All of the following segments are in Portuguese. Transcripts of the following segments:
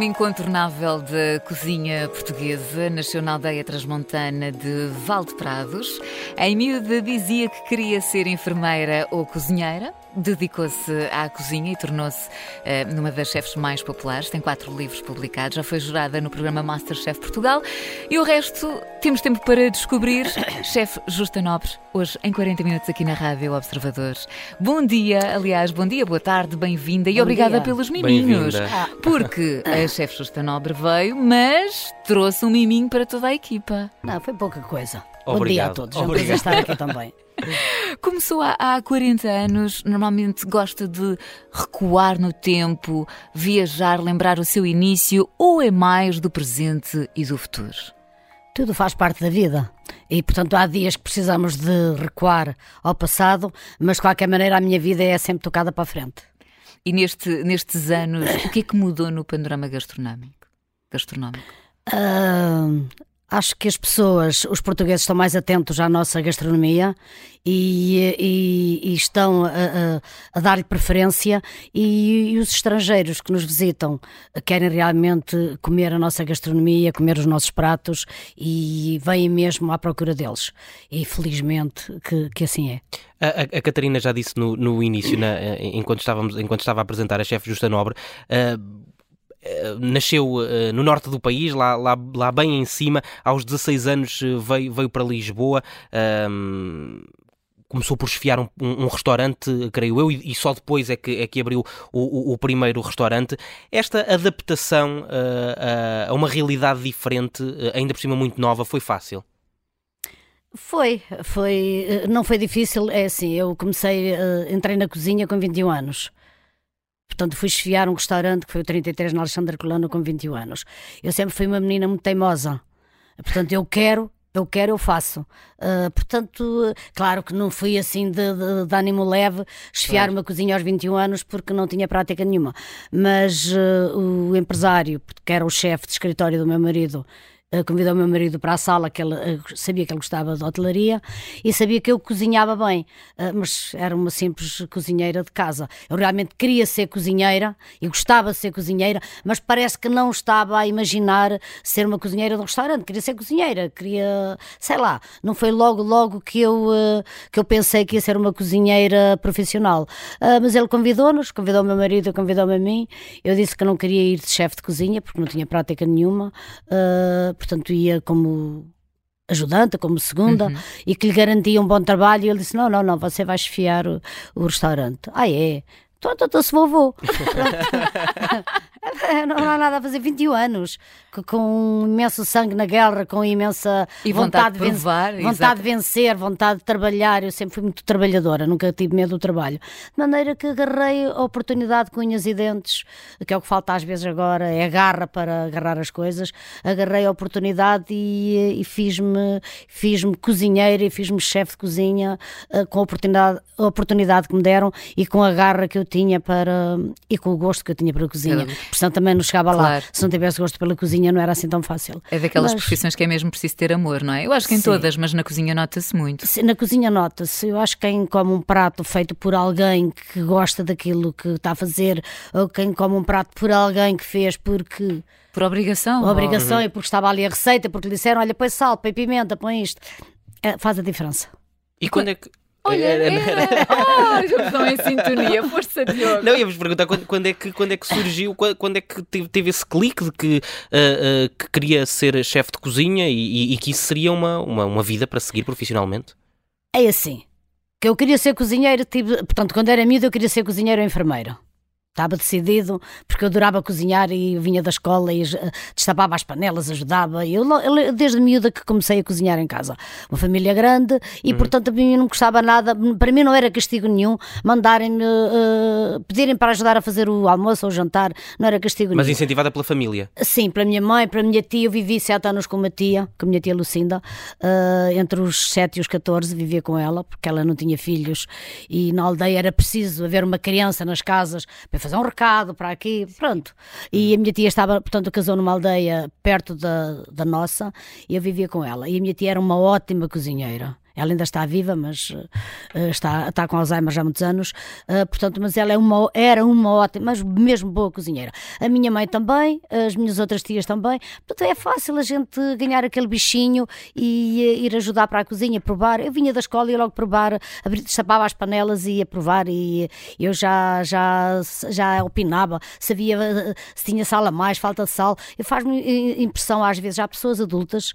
Nome incontornável da cozinha portuguesa. Nasceu na aldeia transmontana de Valde Prados. Em miúda dizia que queria ser enfermeira ou cozinheira. Dedicou-se à cozinha e tornou-se uh, numa das chefes mais populares. Tem quatro livros publicados. Já foi jurada no programa Masterchef Portugal. E o resto, temos tempo para descobrir. Chefe Justa Nobre, hoje em 40 minutos aqui na Rádio Observadores. Bom dia, aliás, bom dia, boa tarde, bem-vinda e Bom obrigada dia. pelos miminhos. Porque a chefe Justa Nobre veio, mas trouxe um miminho para toda a equipa. Não, foi pouca coisa. Bom dia a Obrigado. todos. É um Obrigado. prazer estar aqui também. Começou há, há 40 anos, normalmente gosta de recuar no tempo, viajar, lembrar o seu início, ou é mais do presente e do futuro? Tudo faz parte da vida. E, portanto, há dias que precisamos de recuar ao passado, mas de qualquer maneira a minha vida é sempre tocada para a frente. E neste, nestes anos, o que é que mudou no panorama gastronómico? gastronómico? Ah, acho que as pessoas, os portugueses, estão mais atentos à nossa gastronomia e, e- e estão a, a- a dar-lhe preferência, e, e os estrangeiros que nos visitam querem realmente comer a nossa gastronomia, comer os nossos pratos e vêm mesmo à procura deles. E felizmente que, que assim é. A, a- Catarina já disse no, no início, na- eh, enquanto, estávamos, enquanto estava a apresentar a chefe Justa Nobre, eh, nasceu eh, no norte do país, lá, lá, lá bem em cima, aos 16 anos eh, veio, veio para Lisboa. Começou por esfiar um, um- restaurante, creio eu, e, e só depois é que, é que abriu o, o- o primeiro restaurante. Esta adaptação eh, a, a uma realidade diferente, eh, ainda por cima muito nova, foi fácil. Foi, foi, eh, não foi difícil, é assim, eu comecei, eh, entrei na cozinha com 21 anos. Portanto, fui esfiar um restaurante que foi o 33 na Alexandre Colano com 21 anos. Eu sempre fui uma menina muito teimosa. Portanto, eu quero, eu quero, eu faço. Ah, portanto, claro que não fui assim de, de- de ânimo leve esfiar Claro. uma cozinha aos 21 anos porque não tinha prática nenhuma. Mas eh, o empresário, que era o chefe de escritório do meu marido, convidou o meu marido para a sala, que ele eh, sabia que ele gostava de hotelaria e sabia que eu cozinhava bem, eh, mas era uma simples cozinheira de casa. Eu realmente queria ser cozinheira e gostava de ser cozinheira, mas parece que não estava a imaginar ser uma cozinheira de um restaurante. Queria ser cozinheira, queria, sei lá, não foi logo, logo que eu, eh, que eu pensei que ia ser uma cozinheira profissional. Mas ele convidou-nos, convidou o meu marido, convidou-me a mim. Eu disse que não queria ir de chefe de cozinha porque não tinha prática nenhuma. Portanto, ia como ajudante, como segunda, Uhum. e que lhe garantia um bom trabalho. E ele disse: Não, não, não, você vai esfiar o, o restaurante. Ah, é? Então, então, se vou, vou. Pronto. não há nada a fazer, 21 anos, co- com imenso sangue na guerra, com imensa E vontade de ven- provar, vontade exato. de vencer, vontade de trabalhar. Eu sempre fui muito trabalhadora, nunca tive medo do trabalho. De maneira que agarrei a oportunidade com unhas e dentes, que é o que falta às vezes agora, é a garra para agarrar as coisas. Agarrei a oportunidade e, e fiz-me fiz cozinheira e fiz-me chefe de cozinha eh, com a oportunidade, a oportunidade que me deram e com a garra que eu tinha para e com o gosto que eu tinha para a cozinha. Portanto, também não chegava lá. Claro. Se não tivesse gosto pela cozinha, não era assim tão fácil. É daquelas Mas- profissões que é mesmo preciso ter amor, não é? Eu acho que em Sim. todas, mas na cozinha nota-se muito. Se- Na cozinha nota-se, eu acho que quem come um prato feito por alguém que gosta daquilo que está a fazer, ou quem come um prato por alguém que fez porque Por obrigação. ou- obrigação e porque estava ali a receita, porque lhe disseram: olha, põe sal, põe pimenta, põe isto, É, faz a diferença. E quando é que. Olha, Era- era... Oh, já estão em sintonia. Força, Diogo. Não, ia-vos perguntar quando, quando é que, quando é que surgiu, quando, quando é que teve, teve esse clique de que, ah, ah, que queria ser chefe de cozinha e, e- e que isso seria uma, uma, uma vida para seguir profissionalmente? É assim. Que eu queria ser cozinheira, tive, portanto, quando era miúda, eu queria ser cozinheira ou enfermeira. Estava decidido, porque eu adorava cozinhar e vinha da escola e uh, destapava as panelas, ajudava. Eu, eu, desde miúda que comecei a cozinhar em casa. Uma família grande e, uhum. portanto, a mim não gostava nada. Para mim não era castigo nenhum mandarem-me, uh, pedirem para ajudar a fazer o almoço ou o jantar. Não era castigo Mas nenhum. Mas incentivada pela família? Sim, pela minha mãe, pela minha tia. Eu vivi sete anos com uma tia, com a minha tia Lucinda. Uh, entre os sete e os 14 vivia com ela, porque ela não tinha filhos. E na aldeia era preciso haver uma criança nas casas para fazer um recado para aqui, pronto. E a minha tia estava, portanto, casou numa aldeia perto da, da nossa e eu vivia com ela. E a minha tia era uma ótima cozinheira. Ela ainda está viva, mas uh, está, está com Alzheimer já há muitos anos. Uh, portanto, mas ela é uma, era uma ótima, mas mesmo boa cozinheira. A minha mãe também, as minhas outras tias também. Portanto, é fácil a gente ganhar aquele bichinho e ir ajudar para a cozinha, provar. Eu vinha da escola e logo provar, abrir, destapava as panelas e ia provar. E eu já, já, já opinava, sabia se tinha sal a mais, falta de sal. Faz-me impressão, às vezes, há pessoas adultas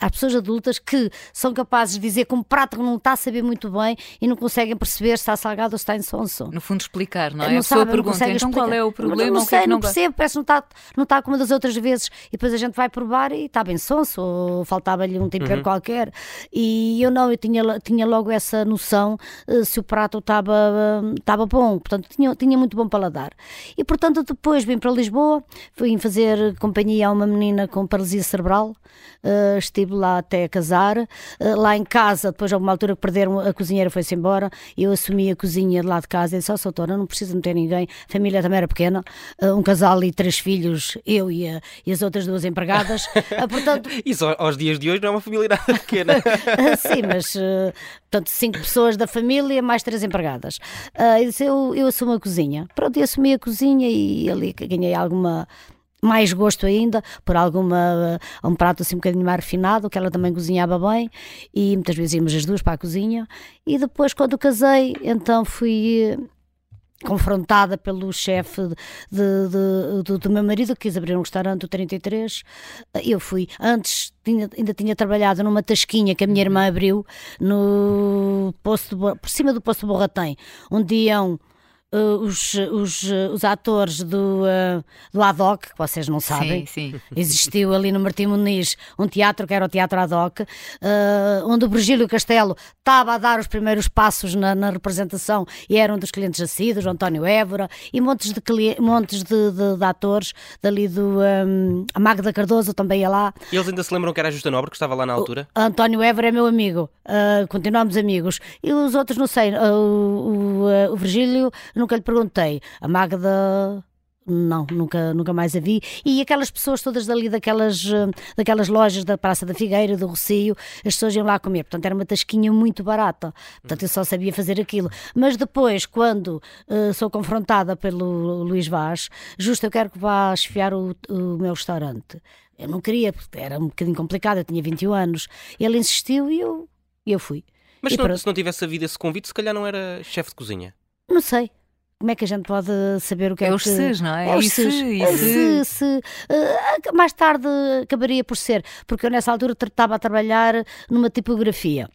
há pessoas adultas que são capazes de dizer que um prato não está a saber muito bem e não conseguem perceber se está salgado ou se está insonso. No fundo, explicar, não é? Não a sabe, pergunta, então explicar. qual é o problema? Não, não sei, é não, percebo, parece que não está, não está como das outras vezes. E depois a gente vai provar e está bem sonso, ou faltava-lhe um tempero uhum. qualquer. E eu não, eu tinha, tinha logo essa noção uh, se o prato estava, uh, estava bom. Portanto, tinha, tinha muito bom paladar. E portanto, depois vim para Lisboa, fui fazer companhia a uma menina com paralisia cerebral. Uh, estive lá até casar. Uh, lá em casa, depois a uma altura que perderam, a cozinheira foi-se embora. Eu assumi a cozinha de lá de casa e disse: Ó, oh, Soutora, não precisa meter ninguém. A família também era pequena, uh, um casal e três filhos, eu e, a, e as outras duas empregadas. portanto... Isso aos dias de hoje não é uma família nada pequena. Sim, mas portanto, cinco pessoas da família, mais três empregadas. eu, eu assumo a cozinha. Pronto, eu assumi a cozinha e ali ganhei alguma mais gosto ainda por alguma um prato assim um bocadinho mais refinado, que ela também cozinhava bem e muitas vezes íamos as duas para a cozinha. E depois quando casei então fui eh, confrontada pelo chefe de, de, de, do meu marido que quis abrir um restaurante o 33 eu fui, antes tinha, ainda tinha trabalhado numa tasquinha que a minha irmã abriu no posto, por cima do posto Borratem, onde iam uh, os, os, os atores do, uh, do ADOC, que vocês não sabem, sim, sim. existiu ali no Martim Muniz um teatro que era o Teatro ADOC, uh, onde o Virgílio Castelo estava a dar os primeiros passos na, na, representação e era um dos clientes assíduos, o António Évora, e montes de, montes de, de, de atores dali do. Um, a Magda Cardoso também ia lá. E eles ainda se lembram que era a Justa Nobre que estava lá na altura? O António Évora é meu amigo, uh, continuamos amigos. E os outros, não sei, uh, o, o, o Virgílio nunca lhe perguntei. A Magda não, nunca, nunca mais a vi. E aquelas pessoas todas dali daquelas, eh, daquelas lojas da Praça da Figueira, do Rocio, as pessoas iam lá comer. Portanto, era uma tasquinha muito barata. Portanto, eu só sabia fazer aquilo. Mas depois, quando uh, sou confrontada pelo Luís Vaz, justo eu quero que vá esfiar o, o meu restaurante. Eu não queria, porque era um bocadinho complicado, eu tinha 21 anos. Ele insistiu e eu, eu fui. Mas se não, se não tivesse havido esse convite, se calhar não era chefe de cozinha. Não sei como é que a gente pode saber o que é, é os que... SES, não é? É os SES. Se, se, uh, mais tarde acabaria por ser, porque eu nessa altura estava a trabalhar numa tipografia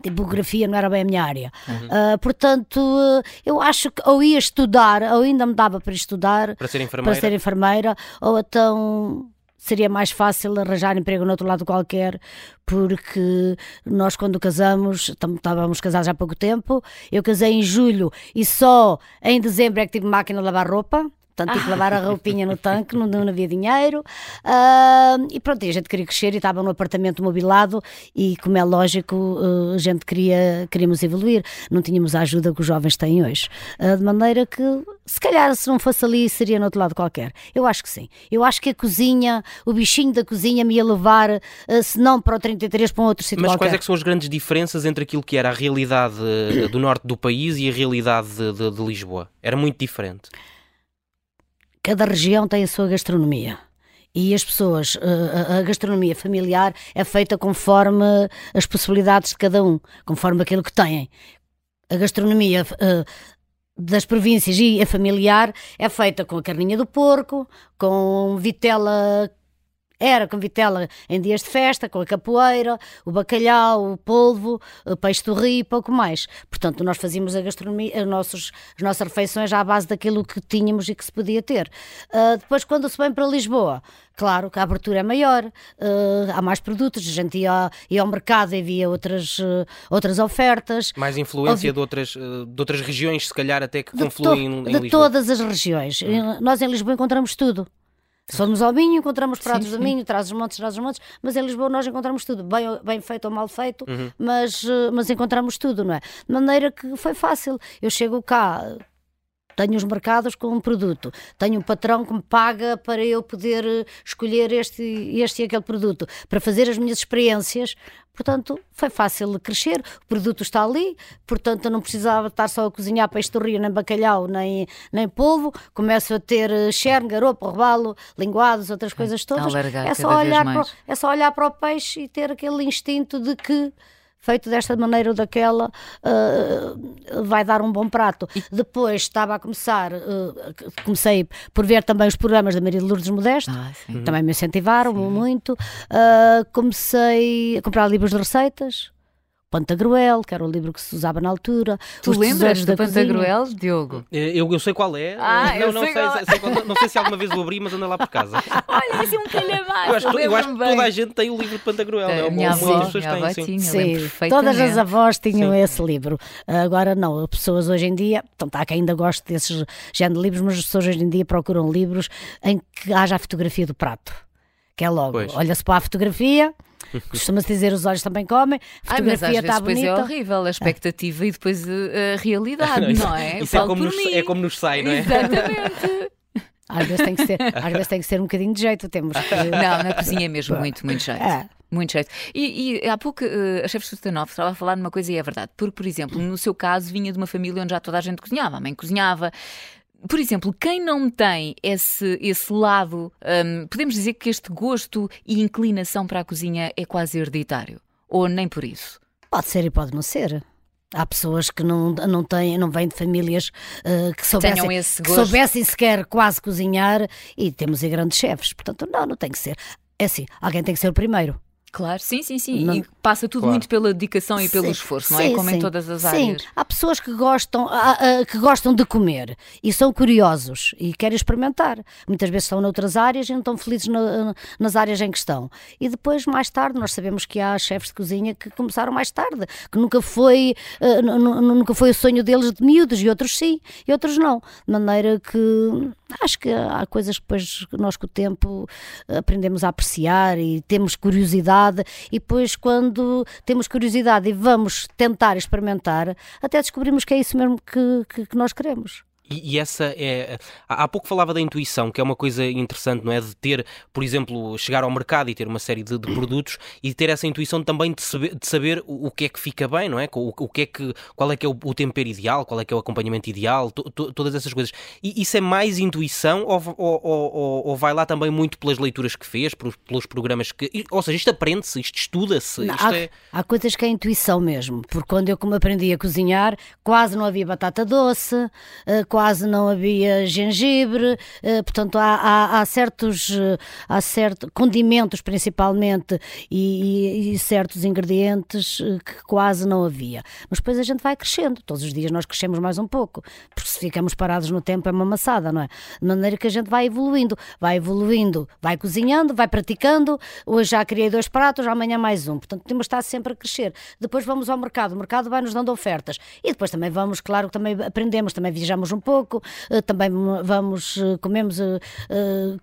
tipografia não era bem a minha área. Uhum. Uh, portanto, uh, eu acho que ou ia estudar, ou ainda me dava para estudar para ser enfermeira, para ser enfermeira ou então seria mais fácil arranjar emprego no outro lado qualquer, porque nós quando casamos, estávamos casados há pouco tempo, eu casei em julho e só em dezembro é que tive máquina de lavar roupa. Portanto, tive que lavar a roupinha no tanque, não, não havia dinheiro. Uh, e pronto, e a gente queria crescer e estava num apartamento mobilado e, como é lógico, uh, a gente queria, queríamos evoluir. Não tínhamos a ajuda que os jovens têm hoje. Uh, de maneira que, se calhar, se não fosse ali, seria no outro lado qualquer. Eu acho que sim. Eu acho que a cozinha, o bichinho da cozinha me ia levar, se não para o 33, para um outro sítio Mas qualquer. quais é que são as grandes diferenças entre aquilo que era a realidade do norte do país e a realidade de, de, de Lisboa? Era muito diferente cada região tem a sua gastronomia. E as pessoas, eh, a gastronomia familiar é feita conforme as possibilidades de cada um, conforme aquilo que têm. A gastronomia eh, das províncias e a familiar é feita com a carninha do porco, com vitela era com vitela em dias de festa, com a capoeira, o bacalhau, o polvo, o peixe do rio e pouco mais. Portanto, nós fazíamos a gastronomia, as nossas, as nossas refeições à base daquilo que tínhamos e que se podia ter. Uh, depois, quando se vem para Lisboa, Claro que a abertura é maior, uh, há mais produtos, a gente ia, ia ao mercado e havia outras, uh, outras ofertas. Mais influência de, outras, de outras regiões, se calhar até que confluem em, em Lisboa. De todas as regiões. Hum. Nós em Lisboa encontramos tudo. Se formos ao Minho, encontramos pratos sim, sim. do Minho, traz os montes, traz os montes, mas em Lisboa nós encontramos tudo, bem, bem feito ou mal feito, uhum. mas, mas encontramos tudo, não é? De maneira que foi fácil. Eu chego cá, tenho os mercados com um produto, tenho um patrão que me paga para eu poder eh, escolher este, este e aquele produto, para fazer as minhas experiências. Portanto, foi fácil crescer, o produto está ali, portanto, eu não precisava estar só a cozinhar peixe do rio, nem bacalhau, nem, nem polvo. Começo a ter xerne, eh, garopo, robalo, linguados, outras coisas todas. É só, olhar para, é só olhar para o peixe e ter aquele instinto de que feito desta maneira ou daquela, uh, vai dar um bom prato. E... Depois estava a começar, uh, comecei por ver também os programas da Maria de Lourdes Modesto, ah, também me incentivaram sim. muito. Uh, comecei a comprar livros de receitas. Pantagruel, que era o livro que se usava na altura. Tu lembras do Pantagruel, Diogo? Eh, eu, eu sei qual é. Ah, não, não, sei, sei, sei, não sei se alguma vez o abri, mas anda lá por casa. Olha, isso é um calhamaço. Eu acho, eu acho que toda a gente tem o livro de Pantagruel. É, é, minha avó, pessoas minha têm, sim. sim todas as avós tinham sim. esse livro. Agora não, as pessoas hoje em dia, então há quem ainda goste desses género de livros, mas as pessoas hoje em dia procuram livros em que haja a fotografia do prato. Que é logo, olha-se para a fotografia Costuma-se dizer os olhos também comem, a fotografia está bonita. Depois é horrível a expectativa é. e depois a realidade, não, é? Isso é como, nos, é como nos sai, não é? Exatamente. Às vezes tem que ser, às vezes tem que ser um bocadinho de jeito, temos que... Não, na cozinha é mesmo muito, muito jeito. É. Muito jeito. E, e há pouco uh, a chefe Sustanov estava a falar numa coisa e é verdade. Porque, por exemplo, no seu caso, vinha de uma família onde já toda a gente cozinhava. A mãe cozinhava, por exemplo, quem não tem esse, esse lado, um, podemos dizer que este gosto e inclinação para a cozinha é quase hereditário? Ou nem por isso? Pode ser e pode não ser. Há pessoas que não, não, têm, não vêm de famílias uh, que, soubessem, que soubessem sequer quase cozinhar e temos grandes chefes. Portanto, não, não tem que ser. É assim, alguém tem que ser o primeiro. Claro, sim, sim, sim. Não... E passa tudo claro. muito pela dedicação e pelo sim, esforço, não é? Como sim. em todas as áreas. Sim, há pessoas que gostam, que gostam de comer e são curiosos e querem experimentar. Muitas vezes estão noutras áreas e não estão felizes nas áreas em que estão. E depois, mais tarde, nós sabemos que há chefes de cozinha que começaram mais tarde, que nunca foi, uh, nunca foi o sonho deles de miúdos, e outros sim, e outros não. De maneira que acho que há coisas que depois nós com o tempo aprendemos a apreciar e temos curiosidade e depois quando temos curiosidade e vamos tentar experimentar, até descobrimos que é isso mesmo que, que, que nós queremos. E, e, essa é. Há pouco falava da intuição, que é uma coisa interessante, não é? De ter, por exemplo, chegar ao mercado e ter uma série de, de produtos e ter essa intuição também de saber, de saber o, o, que é que fica bem, não é? O, o que é que, qual é que é o, o tempero ideal, qual é que é o acompanhamento ideal, to, to, todas essas coisas. E isso é mais intuição ou, ou, ou, ou, vai lá também muito pelas leituras que fez, pelos, pelos programas que. Ou seja, isto aprende-se, isto estuda-se. Há, é... há coisas que é intuição mesmo, porque quando eu como aprendi a cozinhar, quase não havia batata doce, uh, quase não havia gengibre, uh, portanto há, há, há, certos uh, há certo, condimentos principalmente e, e, e certos ingredientes uh, que quase não havia. Mas depois a gente vai crescendo, todos os dias nós crescemos mais um pouco, porque se ficamos parados no tempo é uma maçada, não é? De maneira que a gente vai evoluindo, vai evoluindo, vai cozinhando, vai praticando, hoje já criei dois pratos, amanhã mais um, portanto temos de estar sempre a crescer. Depois vamos ao mercado, o mercado vai nos dando ofertas e depois também vamos, claro, também aprendemos, também viajamos um pouco, eh, também vamos, eh, comemos eh,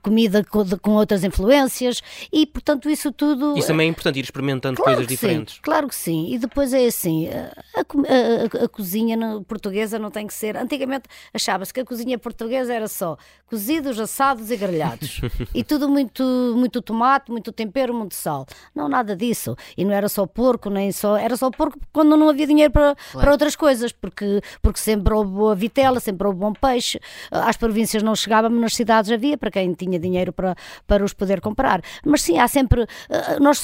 comida com outras influências e, portanto, isso tudo. Isso também é importante, ir experimentando claro coisas diferentes. Sim, claro que sim. E depois é assim: a, a, a, a cozinha portuguesa não tem que ser. Antigamente achava-se que a cozinha portuguesa era só cozidos, assados e grelhados. e tudo muito, muito tomate, muito tempero, muito sal. Não, nada disso. E não era só porco, nem só. Era só porco quando não havia dinheiro para, claro. para outras coisas, porque, porque sempre houve boa vitela, sempre houve bom peixe. Às províncias não chegava, mas nas cidades havia para quem tinha dinheiro para, para os poder comprar. Mas sim, há sempre. Eh, nós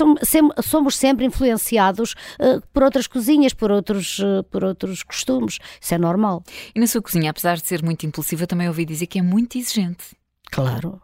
somos sempre, influenciados eh, por outras cozinhas, por outros, eh, por outros costumes. Isso é normal. E na sua cozinha, apesar de ser muito impulsiva, também ouvi dizer que é muito exigente. Claro.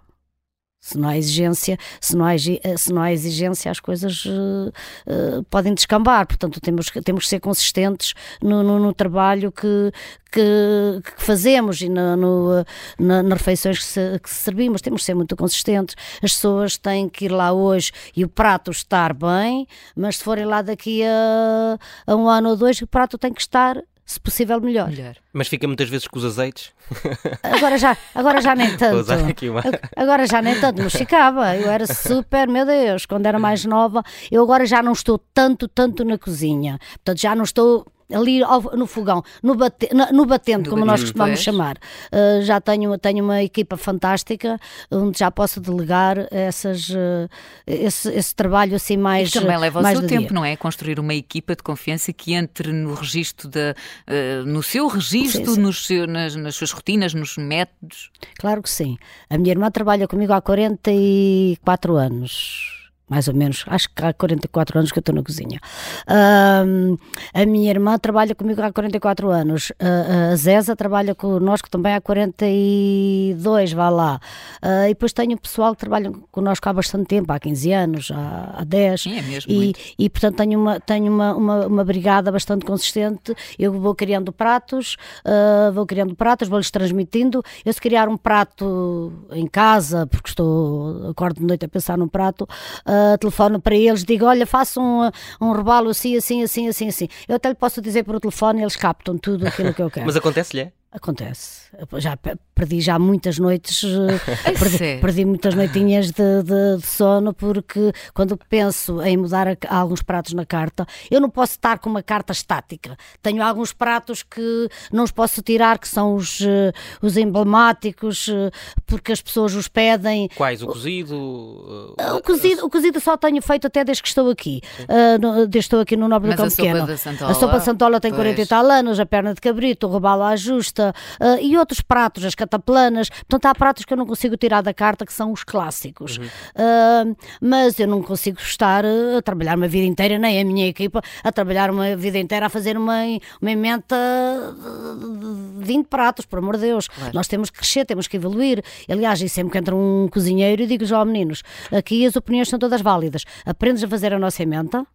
Se não há exigência, se não há, se não há exigência, as coisas uh, uh, podem descambar. Portanto, temos, temos que ser consistentes no, no, no trabalho que, que, que, fazemos e no, no, na, nas refeições que, se, que servimos. Temos que ser muito consistentes. As pessoas têm que ir lá hoje e o prato estar bem, mas se forem lá daqui a, a um ano ou dois, o prato tem que estar se possível, melhor. melhor. Mas fica muitas vezes com os azeites? Agora já, agora já nem tanto. Agora já nem tanto, mas ficava. Eu era super, meu Deus, quando era mais nova. Eu agora já não estou tanto, tanto na cozinha. Portanto, já não estou ali no fogão, no, bate, no batente, como nós costumamos chamar. Uh, já tenho, tenho uma equipa fantástica onde já posso delegar essas, uh, esse, esse, trabalho assim mais. E também leva o seu tempo, dia. não é? Construir uma equipa de confiança que entre no registro, de, uh, no seu registro, sim. Nos nas, nas suas rotinas, nos métodos. Claro que sim. A minha irmã trabalha comigo há 44 anos mais ou menos, acho que há 44 anos que eu estou na cozinha. Uh, a minha irmã trabalha comigo há 44 anos, uh, a Zeza trabalha connosco também há 42, vá lá. Uh, e depois tenho pessoal que trabalha connosco há bastante tempo, há 15 anos, há, há 10. Sim, é mesmo. E, e portanto tenho, uma, tenho uma, uma, uma, brigada bastante consistente. Eu vou criando pratos, ah, vou criando pratos, vou-lhes transmitindo. Eu se criar um prato em casa, porque estou, acordo de noite a pensar num prato, uh, telefono para eles, digo, olha, faço um, um rebalo assim, assim, assim, assim, assim. Eu até lhe posso dizer por telefone, eles captam tudo aquilo que eu quero. Mas acontece-lhe? Acontece. Já perdi já muitas noites, eh, perdi, perdi, muitas noitinhas de, de, de, sono porque quando penso em mudar a, alguns pratos na carta, eu não posso estar com uma carta estática. Tenho alguns pratos que não os posso tirar, que são os, eh, os emblemáticos, eh, porque as pessoas os pedem. Quais? O cozido? O cozido, o cozido só tenho feito até desde que estou aqui. Uh, desde que estou aqui no Nobre Mas do Campo Pequeno. A sopa de Santola tem pois. 40 e tal anos, a perna de cabrito, o robalo à justa uh, e outros pratos, as cataplanas. Portanto, há pratos que eu não consigo tirar da carta que são os clássicos. Uhum. Uh, mas eu não consigo estar ah, a trabalhar uma vida inteira, nem a minha equipa, a trabalhar uma vida inteira a fazer uma, uma emenda de 20 pratos, por amor de Deus. Claro. Nós temos que crescer, temos que evoluir. Aliás, e sempre que entra um cozinheiro, eu digo já, meninos, aqui as opiniões são todas válidas. Aprendes a fazer a nossa emenda,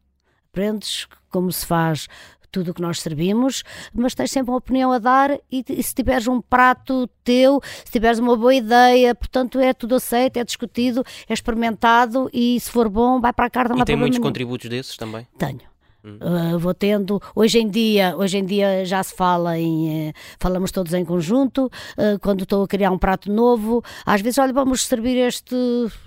aprendes como se faz tudo o que nós servimos, mas tens sempre uma opinião a dar e, e, se tiveres um prato teu, se tiveres uma boa ideia, portanto é tudo aceito, é discutido, é experimentado e se for bom vai para a carta. E tem muitos contributos desses também? Tenho. Uh, vou tendo, hoje em dia, hoje em dia já se fala em, uh, falamos todos em conjunto, uh, quando estou a criar um prato novo, às vezes, olha, vamos servir este,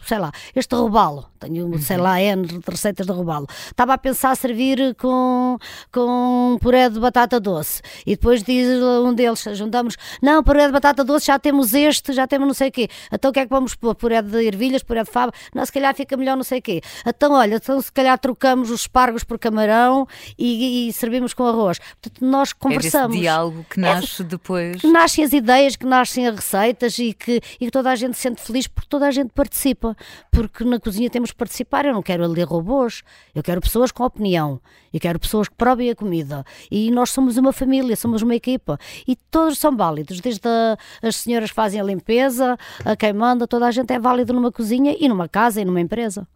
sei lá, este robalo, tenho, uhum. sei lá, N receitas de robalo. Estava a pensar servir com, com puré de batata doce. E depois diz um deles, juntamos, não, puré de batata doce, já temos este, já temos não sei o quê. Então o que é que vamos pôr? Puré de ervilhas, puré de fava? Não, se calhar fica melhor não sei o quê. Então, olha, então se calhar trocamos os espargos por camarão e, e servimos com arroz. Portanto, nós conversamos. É diálogo que nasce é, depois. Que nascem as ideias, que nascem as receitas e que, e que toda a gente se sente feliz porque toda a gente participa. Porque na cozinha temos participar. Eu não quero ali robôs, eu quero pessoas com opinião, eu quero pessoas que provem a comida. E nós somos uma família, somos uma equipa e todos são válidos, desde a, as senhoras que fazem a limpeza, a quem manda, toda a gente é válido numa cozinha e numa casa e numa empresa.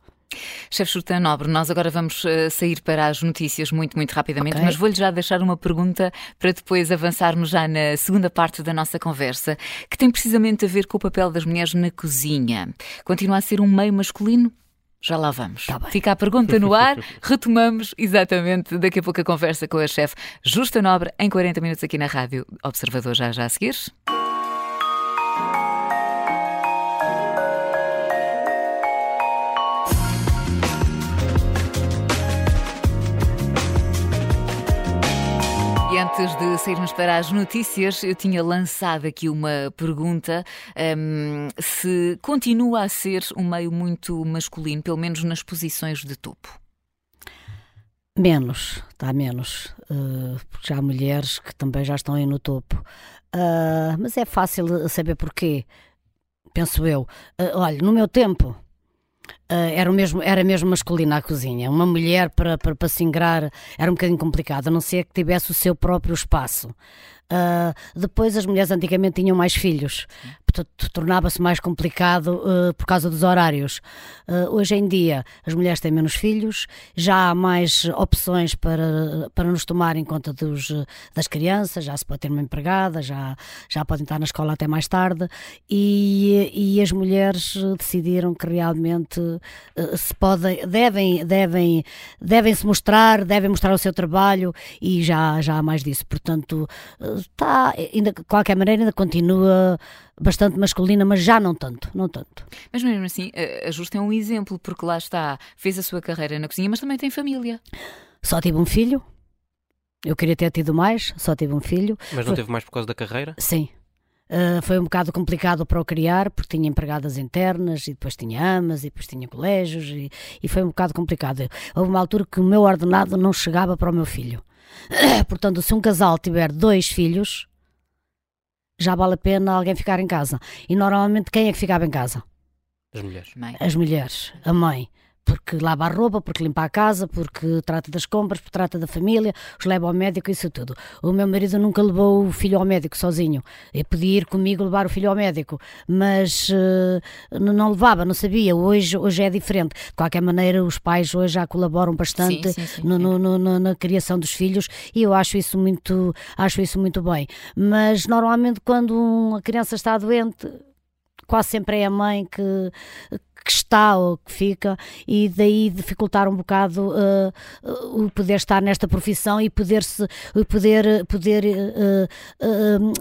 Chefe Sultan Nobre, nós agora vamos uh, sair para as notícias muito, muito rapidamente, okay. mas vou-lhe já deixar uma pergunta para depois avançarmos já na segunda parte da nossa conversa, que tem precisamente a ver com o papel das mulheres na cozinha. Continua a ser um meio masculino? Já lá vamos. Tá Fica a pergunta no ar, retomamos exatamente daqui a pouco a conversa com a chefe Justa Nobre em 40 minutos aqui na Rádio Observador, já já a seguir. Antes de sairmos para as notícias, eu tinha lançado aqui uma pergunta: um, se continua a ser um meio muito masculino, pelo menos nas posições de topo. Menos, está menos, uh, porque já há mulheres que também já estão aí no topo. Uh, mas é fácil saber porquê, penso eu. Uh, olha, no meu tempo, era, o mesmo, era mesmo masculina a cozinha. Uma mulher para, para, para se ingrar era um bocadinho complicado, a não ser que tivesse o seu próprio espaço. Uh, depois as mulheres antigamente tinham mais filhos, portanto tornava-se mais complicado uh, por causa dos horários. Uh, hoje em dia as mulheres têm menos filhos, já há mais opções para, para nos tomar em conta dos, das crianças, já se pode ter uma empregada, já, já podem estar na escola até mais tarde e, e as mulheres decidiram que realmente se podem, devem, devem, devem se mostrar, devem mostrar o seu trabalho e já, já há mais disso. Portanto, está, ainda, de qualquer maneira, ainda continua bastante masculina, mas já não tanto, não tanto. Mas mesmo assim, a Justa é um exemplo, porque lá está, fez a sua carreira na cozinha, mas também tem família. Só tive um filho. Eu queria ter tido mais, só tive um filho. Mas não foi... teve mais por causa da carreira? Sim. Uh, foi um bocado complicado para o criar, porque tinha empregadas internas, e depois tinha amas, e depois tinha colégios, e, e foi um bocado complicado. Houve uma altura que o meu ordenado não chegava para o meu filho. Portanto, se um casal tiver dois filhos, já vale a pena alguém ficar em casa. E normalmente quem é que ficava em casa? As mulheres. Mãe. As mulheres, a mãe porque lava a roupa, porque limpa a casa, porque trata das compras, porque trata da família, os leva ao médico, isso tudo. O meu marido nunca levou o filho ao médico sozinho. Eu podia ir comigo levar o filho ao médico, mas uh, não levava, não sabia. Hoje, hoje é diferente. De qualquer maneira, os pais hoje já colaboram bastante sim, sim, sim, no, no, no, na criação dos filhos e eu acho isso muito, acho isso muito bem. Mas normalmente quando uma criança está doente, quase sempre é a mãe que, que está ou que fica e daí dificultar um bocado uh, o poder estar nesta profissão e poder se poder poder uh,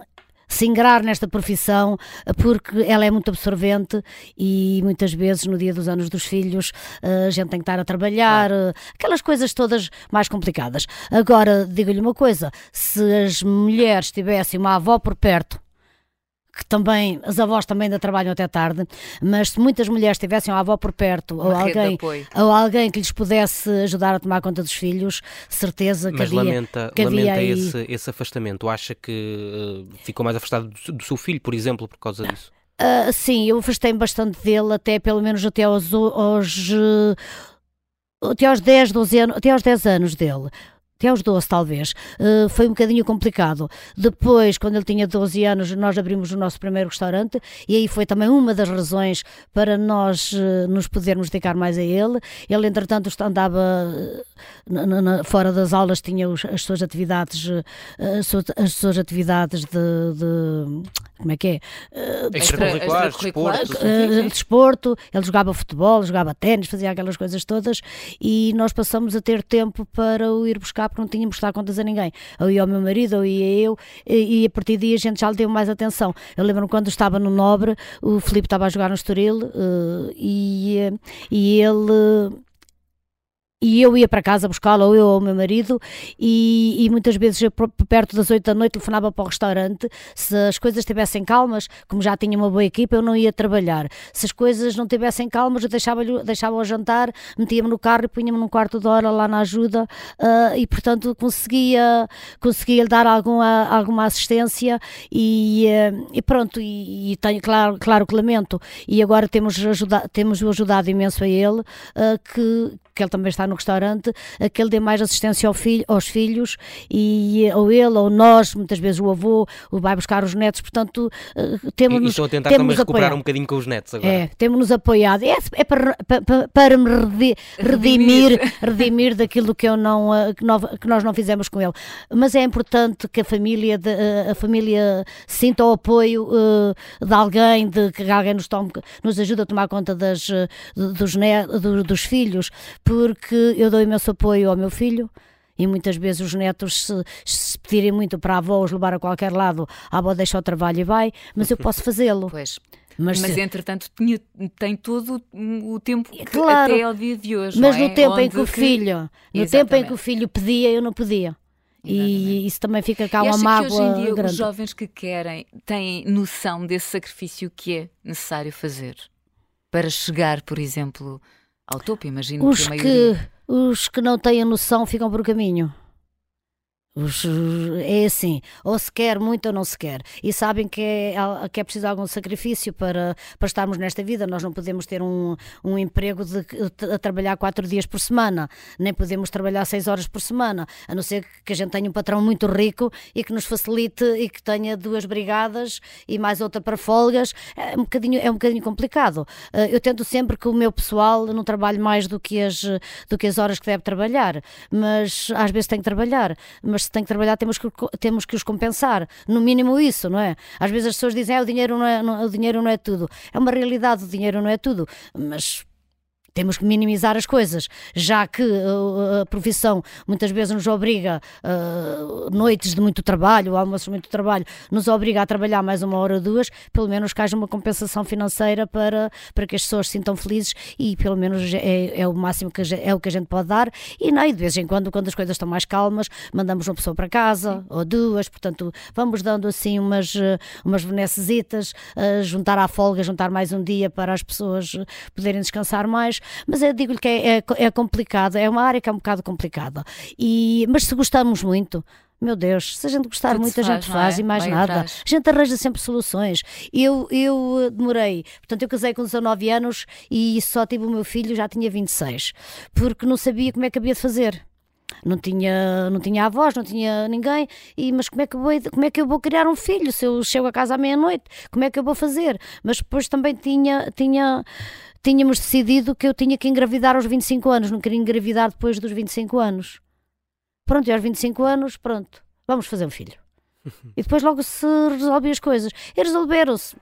se ingrar nesta profissão porque ela é muito absorvente e muitas vezes no dia dos anos dos filhos a gente tem que estar a trabalhar, aquelas coisas todas mais complicadas. Agora, digo-lhe uma coisa: se as mulheres tivessem uma avó por perto que também, as avós também ainda trabalham até tarde, mas se muitas mulheres tivessem a avó por perto ou alguém, ou alguém que lhes pudesse ajudar a tomar conta dos filhos, certeza que mas havia. lamenta, que lamenta havia esse, esse afastamento. Acha que uh, ficou mais afastado do, do, seu filho, por exemplo, por causa disso? Uh, sim, eu afastei-me bastante dele, até pelo menos até aos, aos uh, até aos 10, 12 anos, até aos 10 anos dele até aos 12 talvez, uh, foi um bocadinho complicado. Depois, quando ele tinha 12 anos, nós abrimos o nosso primeiro restaurante e aí foi também uma das razões para nós uh, nos podermos dedicar mais a ele. Ele, entretanto, andava uh, na, na, fora das aulas, tinha os, as suas atividades, as suas, as suas atividades de, de como é que é? Uh, extracurriculares, desporto. Desporto, ele jogava futebol, jogava ténis, fazia aquelas coisas todas e nós passamos a ter tempo para o ir buscar porque não tínhamos de dar contas a ninguém. Eu ia ao meu marido, eu ia eu e, e a partir daí a gente já lhe deu mais atenção. Eu lembro-me quando estava no Nobre, o Filipe estava a jogar no Estoril uh, e, e ele e eu ia para casa buscá-lo, ou eu ou o meu marido, e, e muitas vezes eu, perto das oito da noite telefonava para o restaurante. Se as coisas estivessem calmas, como já tinha uma boa equipa, eu não ia trabalhar. Se as coisas não estivessem calmas, eu deixava-o deixava jantar, metia-me no carro e punha-me num quarto de hora lá na ajuda, uh, e portanto conseguia, conseguia dar alguma, alguma assistência, e, uh, e pronto, e, e, tenho, claro, claro que lamento, e agora temos, ajuda, temos ajudado imenso a ele, uh, que, que ele também está no restaurante, a que ele dê mais assistência ao filho, aos filhos, e, ou ele, ou nós, muitas vezes o avô, vai buscar os netos, portanto, temos E estão a tentar também recuperar apoiado. um bocadinho com os netos agora. É, temos-nos apoiado. É, é para, para, para, me redimir, redimir daquilo que, eu não, eh, que, nós, que nós não fizemos com ele. Mas é importante que a família, de, eh, a família sinta o apoio de alguém, de que alguém nos, tome, nos ajude a tomar conta das, dos, net, dos filhos, porque eu dou imenso apoio ao meu filho e muitas vezes os netos, se, se pedirem muito para a avó os levar a qualquer lado, a avó deixa o trabalho e vai, mas eu posso fazê-lo. Pois. Mas, mas entretanto tinha, tem todo o tempo claro, até ao dia de hoje. Mas no é? tempo Onde em que o filho, que... no tempo em que o filho pedia, eu não podia. E isso também fica cá uma mágoa que hoje em dia grande. os jovens que querem têm noção desse sacrifício que é necessário fazer para chegar, por exemplo, ao topo, imagino os que, que os que não têm noção ficam por caminho. É assim, ou se quer muito ou não se quer. E sabem que é, que é preciso algum sacrifício para, para estarmos nesta vida. Nós não podemos ter um, um emprego de, a trabalhar quatro dias por semana, nem podemos trabalhar seis horas por semana, a não ser que a gente tenha um patrão muito rico e que nos facilite e que tenha duas brigadas e mais outra para folgas. É um bocadinho, é um bocadinho complicado. Eh, eu tento sempre que o meu pessoal não trabalhe mais do que as, do que as horas que deve trabalhar, mas às vezes tem que trabalhar. Mas se tem que trabalhar, temos que, temos que os compensar. No mínimo isso, não é? Às vezes as pessoas dizem, ah, o dinheiro não é, não, o dinheiro não é tudo. É uma realidade, o dinheiro não é tudo. Mas temos que minimizar as coisas, já que uh, a profissão muitas vezes nos obriga, uh, noites de muito trabalho, almoços de muito trabalho, nos obriga a trabalhar mais uma hora ou duas, pelo menos que haja uma compensação financeira para, para que as pessoas se sintam felizes e pelo menos é, é o máximo que gente, é o que a gente pode dar. E, e de vez em quando, quando as coisas estão mais calmas, mandamos uma pessoa para casa Sim. ou duas, portanto, vamos dando assim umas, umas benessesitas, uh, juntar à folga, juntar mais um dia para as pessoas poderem descansar mais mas eu digo-lhe que é, é, é, complicado, é uma área que é um bocado complicada. E, mas se gostamos muito, meu Deus, se a gente gostar Tudo muito, a gente faz, é? e mais nada. Atrás. A gente arranja sempre soluções. Eu, eu demorei, portanto, eu casei com 19 anos e só tive o meu filho, já tinha 26, porque não sabia como é que havia de fazer não tinha, não tinha avós, não tinha ninguém, e, mas como é, que eu vou, como é que eu vou criar um filho se eu chego a casa à meia-noite? Como é que eu vou fazer? Mas depois também tinha, tinha tínhamos decidido que eu tinha que engravidar aos 25 anos, não queria engravidar depois dos 25 anos. Pronto, e aos 25 anos, pronto, vamos fazer um filho. E depois logo se resolviam as coisas. E resolveram-se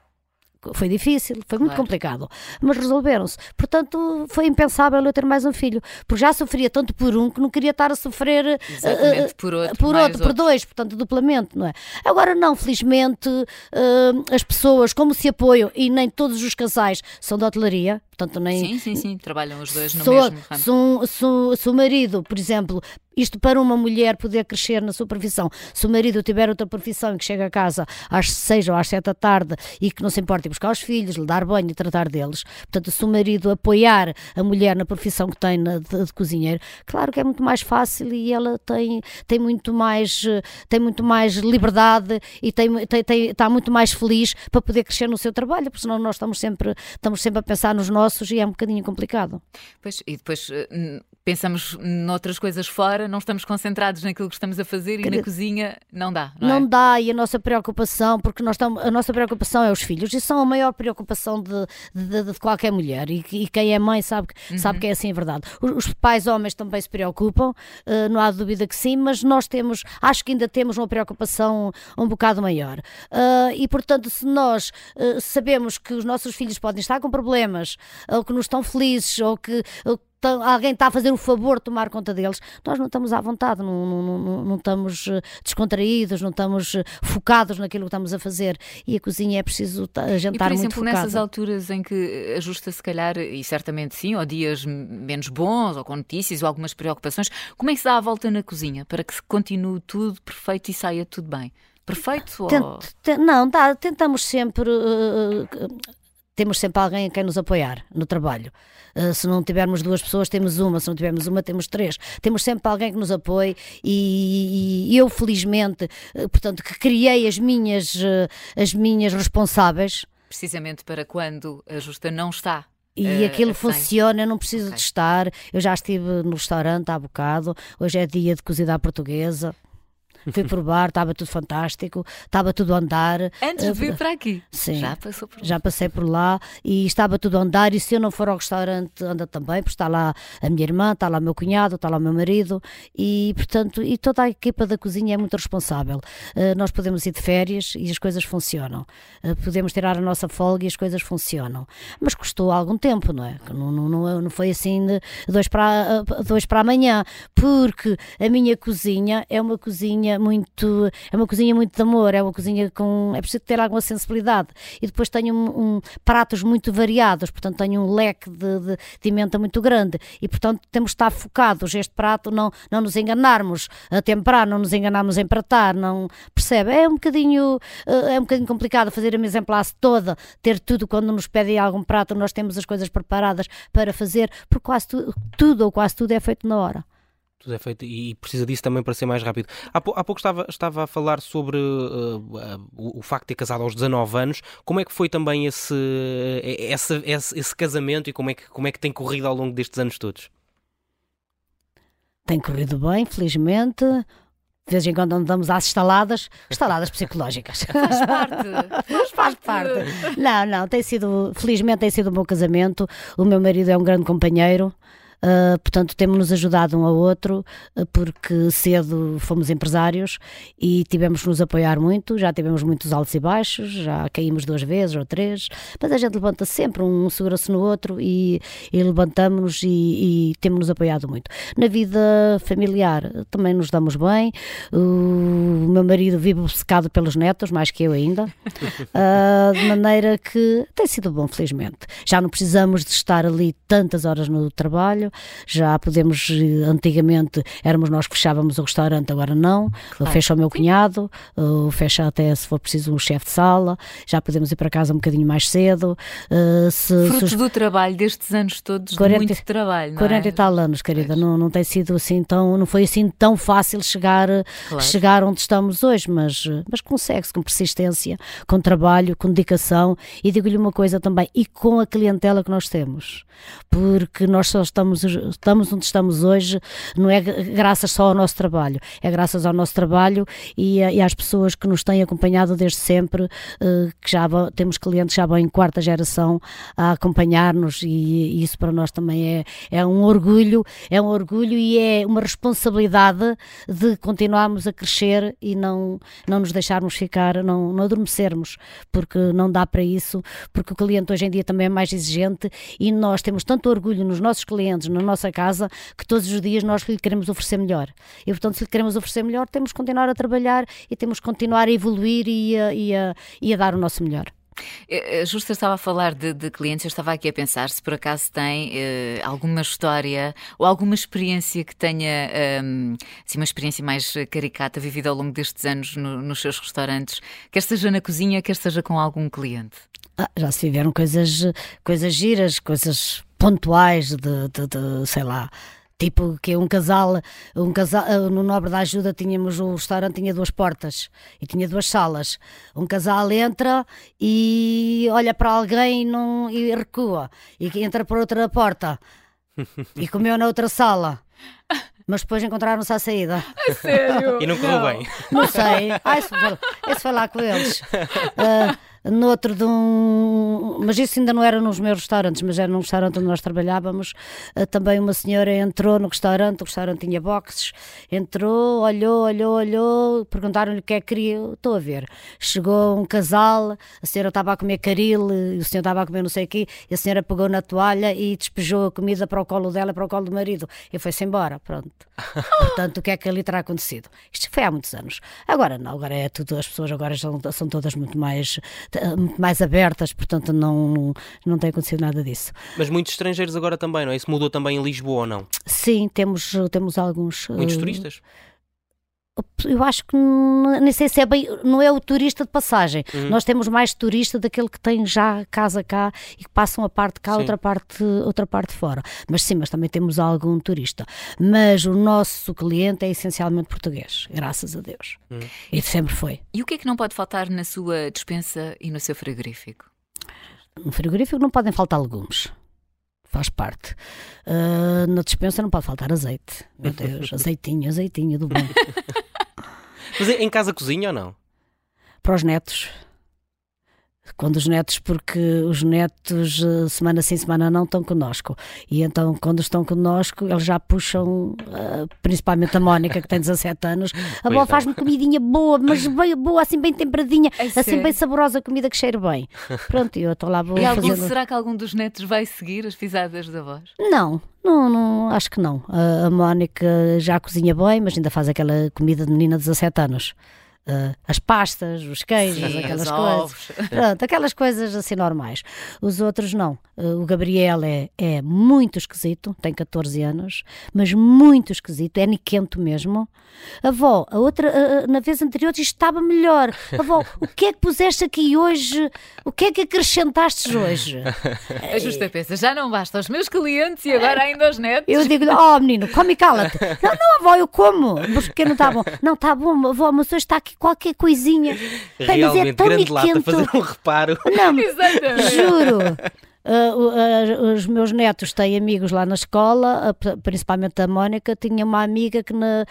foi difícil, foi muito claro. complicado, mas resolveram-se. Portanto, foi impensável eu ter mais um filho, porque já sofria tanto por um que não queria estar a sofrer uh, por outro, por, outro, por dois, portanto, duplamente, não é? Agora, não, felizmente, uh, as pessoas, como se apoiam, e nem todos os casais são de hotelaria, portanto, nem. Sim, sim, sim, trabalham os dois no mesmo ramo. Se, um, se, se o marido, por exemplo, isto para uma mulher poder crescer na sua profissão. Se o marido tiver outra profissão e que chega a casa às seis ou às sete da tarde e que não se importa ir buscar os filhos, lhe dar banho e tratar deles, portanto, se o marido apoiar a mulher na profissão que tem de, de cozinheiro, claro que é muito mais fácil e ela tem, tem, muito, mais, tem muito mais liberdade e tem, tem, tem, está muito mais feliz para poder crescer no seu trabalho, porque senão nós estamos sempre, estamos sempre a pensar nos nossos e é um bocadinho complicado. Pois, e depois eh, pensamos noutras coisas fora, não estamos concentrados naquilo que estamos a fazer e na cozinha não dá. Não, não é? dá, e a nossa preocupação, porque nós estamos, a nossa preocupação é os filhos, e são a maior preocupação de, de, de qualquer mulher, e, e, quem é mãe sabe, uhum. sabe que é assim a verdade. Os, os, pais homens também se preocupam, uh, não há dúvida que sim, mas nós temos, acho que ainda temos uma preocupação um bocado maior. Uh, e portanto, se nós uh, sabemos que os nossos filhos podem estar com problemas, ou que não estão felizes, ou que, ou alguém está a fazer o favor de tomar conta deles, nós não estamos à vontade, não, não, não, não, estamos eh, descontraídos, não estamos eh, focados naquilo que estamos a fazer. E a cozinha é preciso estar muito focado. nessas alturas em que ajusta se calhar, e certamente sim, ou dias menos bons, ou com notícias, ou algumas preocupações, como é que se dá a volta na cozinha para que se continue tudo perfeito e saia tudo bem? Perfeito? Tent, ou... não, dá, tentamos sempre. Uh, temos sempre alguém a quem nos apoiar no trabalho. Uh, se não tivermos duas pessoas, temos uma, se não tivermos uma, temos três. Temos sempre alguém que nos apoie e, e eu, felizmente, uh, portanto, que criei as minhas, uh, as minhas responsáveis. Precisamente para quando a justa não está e uh, aquilo funciona, eu não preciso okay. de estar. Eu já estive no restaurante há bocado, hoje é dia de cozida portuguesa. Fui provar, estava tudo fantástico, estava tudo a andar. Antes de vir para aqui? Sim. Já passou por lá? Já passei por lá e estava tudo a andar. E se eu não for ao restaurante, anda também, porque está lá a minha irmã, está lá o meu cunhado, está lá o meu marido e, portanto, e toda a equipa da cozinha é muito responsável. Uh, nós podemos ir de férias e as coisas funcionam. Uh, podemos tirar a nossa folga e as coisas funcionam. Mas custou algum tempo, não é? Não, não, não, não foi assim de dois para, dois para amanhã, porque a minha cozinha é uma cozinha cozinha muito. É uma cozinha muito de amor, é uma cozinha com. É preciso ter alguma sensibilidade. E depois tenho um, um pratos muito variados, portanto tenho um leque de, de, de muito grande. E portanto temos de estar focados. Este prato, não, não nos enganarmos a temperar, não nos enganarmos a empratar, não. Percebe? É um bocadinho. Eh, é um bocadinho complicado fazer a mise en place toda, ter tudo quando nos pedem algum prato, nós temos as coisas preparadas para fazer, porque quase tu, tudo ou quase tudo é feito na hora. Tudo é feito e precisa disso também para ser mais rápido. Há, pou, há pouco estava, estava a falar sobre uh, uh, o, facto de ter casado aos 19 anos. Como é que foi também esse, esse, esse, esse, casamento e como é, que, como é que tem corrido ao longo destes anos todos? Tem corrido bem, felizmente. De vez em quando andamos às instaladas, instaladas psicológicas. Faz parte. Faz, faz parte. Não, não, tem sido, felizmente tem sido um bom casamento. O meu marido é um grande companheiro. Uh, portanto, temos-nos ajudado um ao outro, uh, porque cedo fomos empresários e tivemos que nos apoiar muito. Já tivemos muitos altos e baixos, já caímos duas vezes ou três, mas a gente levanta sempre, um segura-se no outro e, e levantamos-nos e, e temos-nos apoiado muito. Na vida familiar também nos damos bem. O meu marido vive obcecado pelos netos, mais que eu ainda, uh, de maneira que tem sido bom, felizmente. Já não precisamos de estar ali tantas horas no trabalho já podemos, eh, antigamente éramos nós que fechávamos o restaurante, agora não, claro. fecha o meu cunhado, fecha até se for preciso um chefe de sala, já podemos ir para casa um bocadinho mais cedo. Eh, se, Fruto se... do trabalho destes anos todos, 40, de muito trabalho, 40 é? e tal anos, querida, não, não tem sido assim tão, não foi assim tão fácil chegar, claro. chegar onde estamos hoje, mas, mas consegue-se com persistência, com trabalho, com dedicação e digo-lhe uma coisa também, e com a clientela que nós temos, porque nós só estamos estamos, estamos onde estamos hoje não é graças só ao nosso trabalho, é graças ao nosso trabalho e, e às pessoas que nos têm acompanhado desde sempre, eh, que já temos clientes já em quarta geração a acompanhar-nos e, e, isso para nós também é, é um orgulho, é um orgulho e é uma responsabilidade de continuarmos a crescer e não, não nos deixarmos ficar, não, não adormecermos, porque não dá para isso, porque o cliente hoje em dia também é mais exigente e nós temos tanto orgulho nos nossos clientes, na nossa casa que todos os dias nós lhe queremos oferecer melhor. E portanto, se lhe queremos oferecer melhor, temos que continuar a trabalhar e temos que continuar a evoluir e a, e a, e a dar o nosso melhor. A Justa estava a falar de, de, clientes, eu estava aqui a pensar se por acaso tem eh, alguma história ou alguma experiência que tenha, um, assim, uma experiência mais caricata vivida ao longo destes anos no, nos seus restaurantes, quer seja na cozinha, quer seja com algum cliente. Ah, já se viveram coisas, coisas giras, coisas pontuais de, de, de sei lá, Tipo que um casal, um casal, ah, no Nobre da Ajuda tínhamos o restaurante tinha duas portas e tinha duas salas. Um casal entra e olha para alguém e, não, e recua e entra por outra porta e comeu na outra sala. Mas depois encontraram-se à saída. A sério? E não correu bem. Não sei. Ah, esse, foi, esse foi lá com eles. Uh, noutro de um. Mas isso ainda não era nos meus restaurantes, mas era num restaurante onde nós trabalhávamos. Eh, também uma senhora entrou no restaurante, o restaurante tinha boxes, entrou, olhou, olhou, olhou, perguntaram-lhe o que é que queria. Estou a ver. Chegou um casal, a senhora estava a comer caril, o senhor estava a comer não sei o quê, e a senhora pegou na toalha e despejou a comida para o colo dela, para o colo do marido, e foi-se embora. Pronto. Portanto, o que é que ali terá acontecido? Isto foi há muitos anos. Agora não, agora é tudo, as pessoas agora são, são todas muito mais mais abertas, portanto não, não tem acontecido nada disso. Mas muitos estrangeiros agora também, não é? Isso mudou também em Lisboa ou não? Sim, temos, temos alguns. Muitos uh, turistas? Eu acho que nem sei se é bem, não é o turista de passagem. Uhum. Nós temos mais turista daquele que tem já casa cá e que passam a parte cá, outra parte, outra parte fora. Mas sim, mas também temos algum turista. Mas o nosso cliente é essencialmente português, graças a Deus. Uhum. E sempre foi. E o que é que não pode faltar na sua dispensa e no seu frigorífico? No frigorífico não podem faltar legumes faz parte. Uh, na dispensa não pode faltar azeite. Meu Deus, azeitinho, azeitinho do bom. Mas em casa cozinha ou não? Para os netos. Quando os netos, porque os netos eh, semana sim, semana não estão connosco. E então, quando estão connosco, eles já puxam, uh, principalmente a Mónica, que tem 17 anos, a avó faz-me comidinha boa, mas bem, boa, assim bem temperadinha, é assim sério? bem saborosa, comida que cheira bem. Pronto, eu estou lá vou e algum, fazendo... Será que algum dos netos vai seguir as pisadas da voz? Não, não, não, acho que não. A Mónica já cozinha bem, mas ainda faz aquela comida de menina de 17 anos. Uh, as pastas, os queijos, Sim, aquelas coisas. Pronto, aquelas coisas assim normais. Os outros não. Uh, o Gabriel é, é muito esquisito, tem 14 anos, mas muito esquisito, é niquento mesmo. Avó, a outra, uh, na vez anterior, estava melhor. Avó, o que é que puseste aqui hoje? O que é que acrescentaste hoje? A justa pensa, já não basta aos meus clientes e agora ainda os netos. Eu digo, oh menino, come e cala-te. Não, não, avó, eu como. Mas porque não está bom? Não, está bom, avó, mas hoje está aqui qualquer coisinha. Realmente, é grande lata, fazer um reparo. Não, juro. Uh, uh, os meus netos têm amigos lá na escola, uh, principalmente a Mónica, tinha uma amiga que na,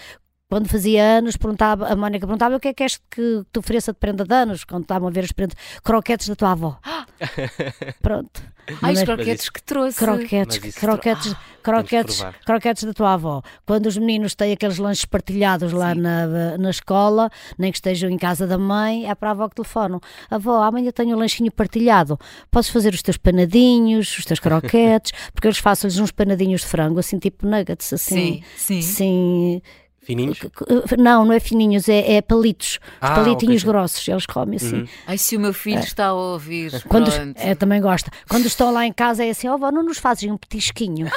quando fazia anos, perguntava, a Mónica perguntava o que é que és que te ofereça de prenda de anos, quando estavam a ver os prendas, croquetes da tua avó. Pronto. Ai, os croquetes que trouxe. Croquetes, croquetes, croquetes, croquetes da tua avó. Quando os meninos têm aqueles lanches partilhados lá na, na escola, nem que estejam em casa da mãe, é para a avó que telefonam. Avó, amanhã tenho um lanchinho partilhado. Podes fazer os teus panadinhos, os teus croquetes, porque eles faço-lhes uns panadinhos de frango, assim tipo nuggets, assim. Sim, sim. Assim, Fininhos? Não, não é fininhos, é, é palitos. Os ah, palitinhos okay. grossos, eles comem assim. Uhum. Ai, se o meu filho é. está a ouvir. Quando, é, também gosta. Quando estão lá em casa é assim, ó, oh, não nos fazes um petisquinho.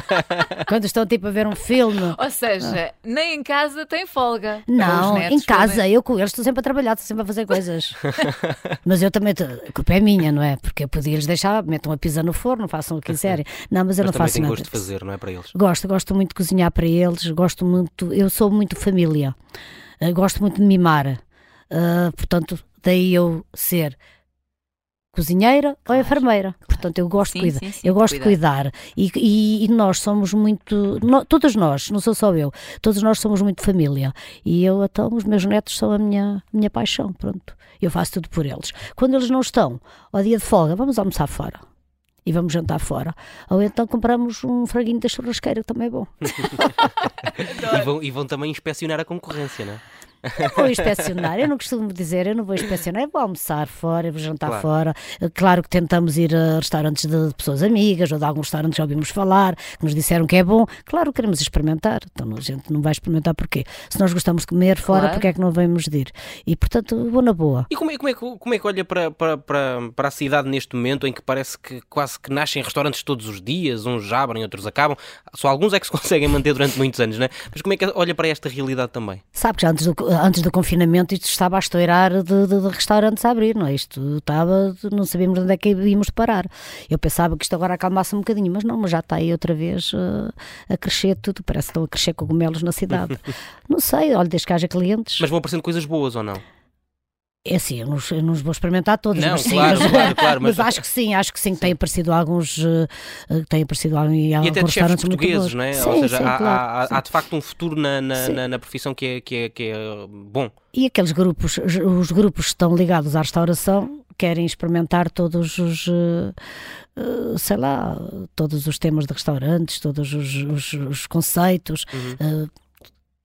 Quando estão tipo a ver um filme. Ou seja, ah. nem em casa tem folga. Não, em casa, eu com eles estou sempre a trabalhar, estou sempre a fazer coisas. mas eu também, a culpa é minha, não é? Porque eu podia-lhes deixar, metam a pizza no forno, façam o que quiserem. Não, mas eu mas não faço nada. gosto de fazer, não é para eles? Gosto, gosto muito de cozinhar para eles, gosto muito, eu sou muito família, uh, gosto muito de mimar, uh, portanto, daí eu ser cozinheira claro, ou enfermeira. Claro. Portanto, eu gosto, sim, de, cuidar, sim, sim, eu gosto de cuidar. E, e, e, nós somos muito, no, todas nós, não sou só eu, todos nós somos muito família. E eu, então, os meus netos são a minha, minha paixão, pronto. Eu faço tudo por eles. Quando eles não estão, ao dia de folga, vamos almoçar fora e vamos jantar fora. Ou então compramos um franguinho da churrasqueira, que também é bom. e, vão, e vão também inspecionar a concorrência, não é? Não vou inspecionar, eu não costumo dizer, eu não vou inspecionar, eu vou almoçar fora, eu vou jantar claro. fora. Claro que tentamos ir a restaurantes de pessoas amigas ou de alguns restaurantes que já ouvimos falar, que nos disseram que é bom. Claro, queremos experimentar, então a gente não vai experimentar porquê? Se nós gostamos de comer fora, claro. porque é que não vamos de ir? E portanto, vou na boa. E como é, como é, como é que olha para, para, para, para a cidade neste momento em que parece que quase que nascem restaurantes todos os dias, uns abrem, outros acabam, só alguns é que se conseguem manter durante muitos anos, não é? Mas como é que olha para esta realidade também? Sabe que antes do antes do confinamento isto estava a estourar de, de, de, restaurantes a abrir, não é? Isto estava, não sabíamos onde é que íamos parar. Eu pensava que isto agora acalmasse um bocadinho, mas não, mas já está aí outra vez uh, a crescer tudo, parece que estão a crescer cogumelos na cidade. não sei, olha, desde que haja clientes. Mas vão aparecendo coisas boas ou não? É assim, eu não, eu não vou experimentar todas, não, mas sim, claro, mas, claro, claro, mas, mas, acho que sim, acho que sim, sim. tem aparecido alguns, uh, tem aparecido em alguns e até de chefes portugueses, não é? Sim, Ou seja, sim, há, claro, há, há, de facto um futuro na, na, na, na, profissão que é, que, é, que é bom. E aqueles grupos, os grupos que estão ligados à restauração querem experimentar todos os, uh, uh, sei lá, todos os temas de restaurantes, todos os, os, os conceitos. Uhum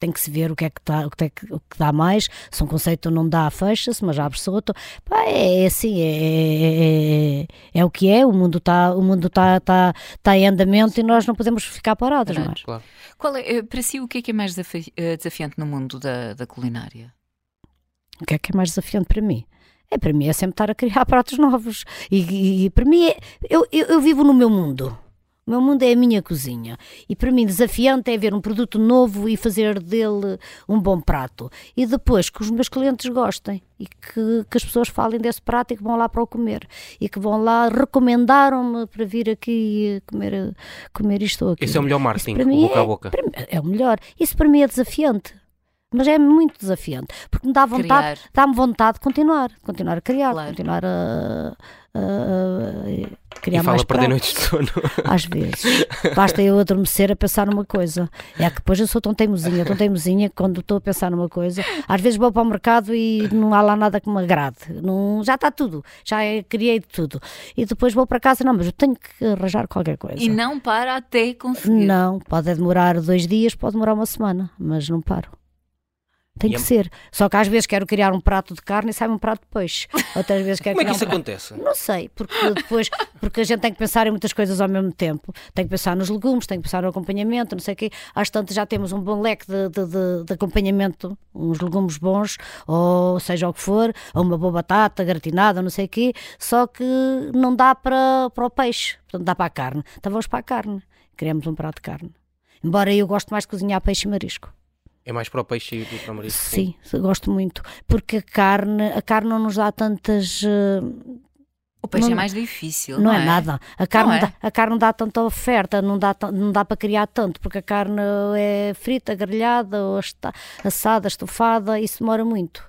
tem que se ver o que é que, tá, o que, é que, o que dá mais. Se um conceito não dá, fecha-se, mas abre-se outro. Pá, é, é assim, é, é, é, é, o que é. O mundo está o mundo tá, tá, tá em andamento e nós não podemos ficar parados. Claro, claro. Qual é, eh, para si, o que é que é mais eh, desafiante no mundo da, da culinária? O que é que é mais desafiante para mim? É, para mim é sempre estar a criar pratos novos. E, e, e para mim, é, eu, eu, eu vivo no meu mundo. O meu mundo é a minha cozinha. E para mim, desafiante é ver um produto novo e fazer dele um bom prato. E depois que os meus clientes gostem e que, que as pessoas falem desse prato e que vão lá para o comer. E que vão lá, recomendaram-me para vir aqui comer, comer isto ou aquilo. Esse é o melhor marketing, boca é, a boca. é o melhor. Isso para mim é desafiante mas é muito desafiante, porque me dá vontade, dá-me vontade de continuar, continuar a criar, claro. continuar a, a, criar e fala mais perder noites de sono. Às vezes. Basta eu adormecer a pensar numa coisa. É que depois eu sou tão teimosinha, tão teimosinha, que quando estou a pensar numa coisa, às vezes vou para o mercado e não há lá nada que me agrade. Não, já está tudo, já criei de tudo. E depois vou para casa, não, mas eu tenho que arranjar qualquer coisa. E não para até conseguir. Não, pode demorar dois dias, pode demorar uma semana, mas não paro. Tem que é- ser. Só que às vezes quero criar um prato de carne e sai um prato de peixe. Outras vezes quero Como é que isso um acontece? Não sei, porque depois, porque a gente tem que pensar em muitas coisas ao mesmo tempo. Tem que pensar nos legumes, tem que pensar no acompanhamento, não sei o quê. Às tantas já temos um bom leque de, de, de- de acompanhamento, uns legumes bons, ou seja o que for, ou uma boa batata gratinada, não sei o quê. Só que não dá para, para o peixe, portanto dá para a carne. Então vamos para a carne. Criamos um prato de carne. Embora eu gosto mais de cozinhar peixe e marisco. É mais para o peixe e para o marisco? Sim, gosto muito. Porque a carne, a carne não nos dá tantas. eh, O peixe Não- é mais difícil. Não, é? nada. A carne, Não é? dá, a carne não dá tanta oferta, não dá, não dá para criar tanto, porque a carne é frita, grelhada, assada, estufada, isso demora muito.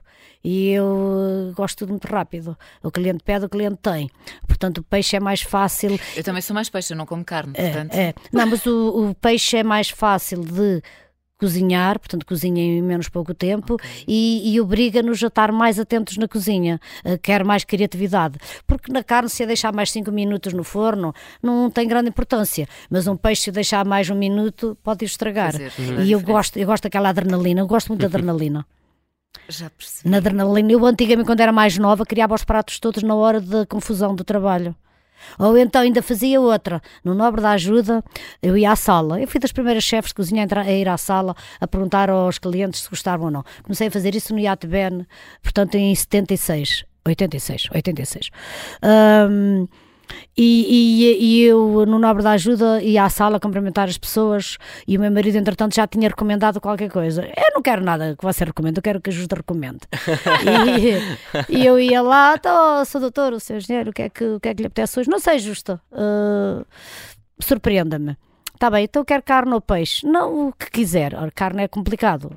E eu eh, gosto tudo muito rápido. O cliente pede, o cliente tem. Portanto, o peixe é mais fácil. Eu também sou mais peixe, eu não como carne, É, portanto. é. Não, mas o, o peixe é mais fácil de cozinhar, portanto, cozinha em menos pouco tempo Ok. e, e obriga-nos a estar mais atentos na cozinha, eh, quer mais criatividade. Porque na carne, se a deixar mais 5 minutos no forno, não tem grande importância, mas um peixe, se deixar mais um minuto, pode estragar. A E eu diferença. gosto, eu gosto daquela adrenalina, eu gosto muito da adrenalina. Já percebi. Na adrenalina, eu antigamente, quando era mais nova, criava os pratos todos na hora da confusão do trabalho. Ou então ainda fazia outra. No Nobre da Ajuda, eu ia à sala. Eu fui das primeiras chefes de cozinha a, ir à sala a perguntar aos clientes se gostavam ou não. Comecei a fazer isso no Yacht Ben, portanto, em 76. 86, 86. Ahm, e, e- e eu, no Nobre da Ajuda, ia à sala cumprimentar as pessoas e o meu marido, entretanto, já tinha recomendado qualquer coisa. Eu não quero nada que você recomende, eu quero que a Ajuda recomende. e, e eu ia lá, então, sou doutor, o seu engenheiro, o que é que, o que, é que lhe apetece hoje? Não sei, Justa. ah, Surpreenda-me. Está bem, então eu quero carne ou peixe. Não, o que quiser. Carne é complicado.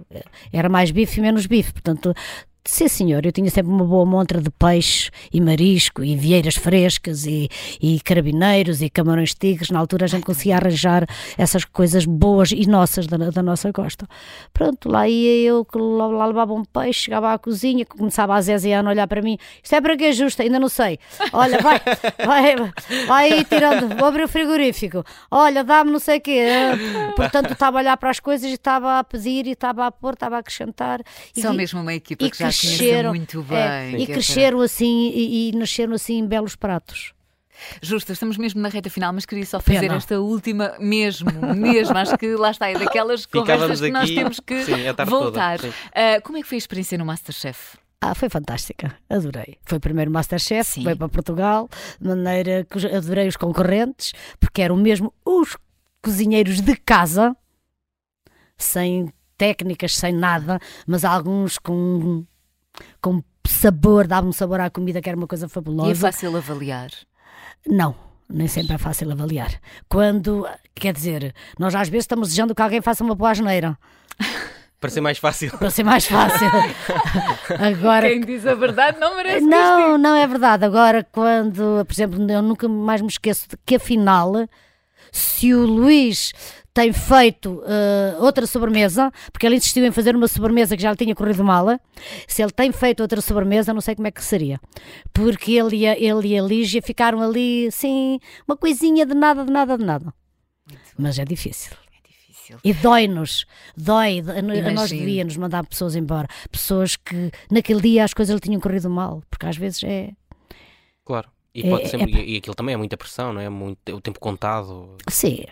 Era mais bife e menos bife. Portanto, sim senhor, eu tinha sempre uma boa montra de peixe e marisco e vieiras frescas e, e carabineiros e camarões tigres. Na altura a gente conseguia arranjar essas coisas boas e nossas da, da nossa costa. Pronto, lá ia eu, que lá, lá levava um peixe, chegava à cozinha, começava a Zeziana a olhar para mim. Isto é para que justa? Ainda não sei. Olha, vai, vai, vai tirando, vou abrir o frigorífico. Olha, dá-me não sei o quê. Ah, Portanto, estava a olhar para as coisas e estava a pedir e estava a pôr, estava a acrescentar. E São mesmo uma equipa que já cresceram, muito bem. é, e é para- cresceram assim e, e nasceram assim em belos pratos. Justa, estamos mesmo na reta final, mas queria só fazer Pena. esta última, mesmo, mesmo. Acho que lá está, é daquelas conversas Ficávamos que nós aqui, temos que sim, toda, voltar. sim. Ah, como é que foi a experiência no Masterchef? Ah, foi fantástica, adorei. Foi o primeiro Masterchef, Sim. veio para Portugal, de maneira que adorei os concorrentes, porque eram mesmo os cozinheiros de casa, sem técnicas, sem nada, mas alguns com, com sabor, davam um sabor à comida que era uma coisa E é fabulosa. fácil avaliar. Não, nem sempre é fácil avaliar. Quando, quer dizer, nós às vezes estamos desejando que alguém faça uma boa asneira, Para ser mais fácil. para ser mais fácil. Agora, Quem diz a verdade não merece Não, não é verdade. Agora, quando, por exemplo, eu nunca mais me esqueço de que afinal, se o Luís tem feito eh, outra sobremesa, porque ele insistiu em fazer uma sobremesa que já lhe tinha corrido mal, se ele tem feito outra sobremesa, não sei como é que seria. Porque ele e a, ele e a Lígia ficaram ali, assim, uma coisinha de nada, de nada, de nada. Mas é difícil. É difícil. E dói-nos, dói, a, a nós devia-nos mandar pessoas embora. Pessoas que naquele dia as coisas lhe tinham corrido mal, porque às vezes é. Claro. E, É- pode é sempre, pá. e aquilo também é muita pressão, não é? Muito, o tempo contado. Sim.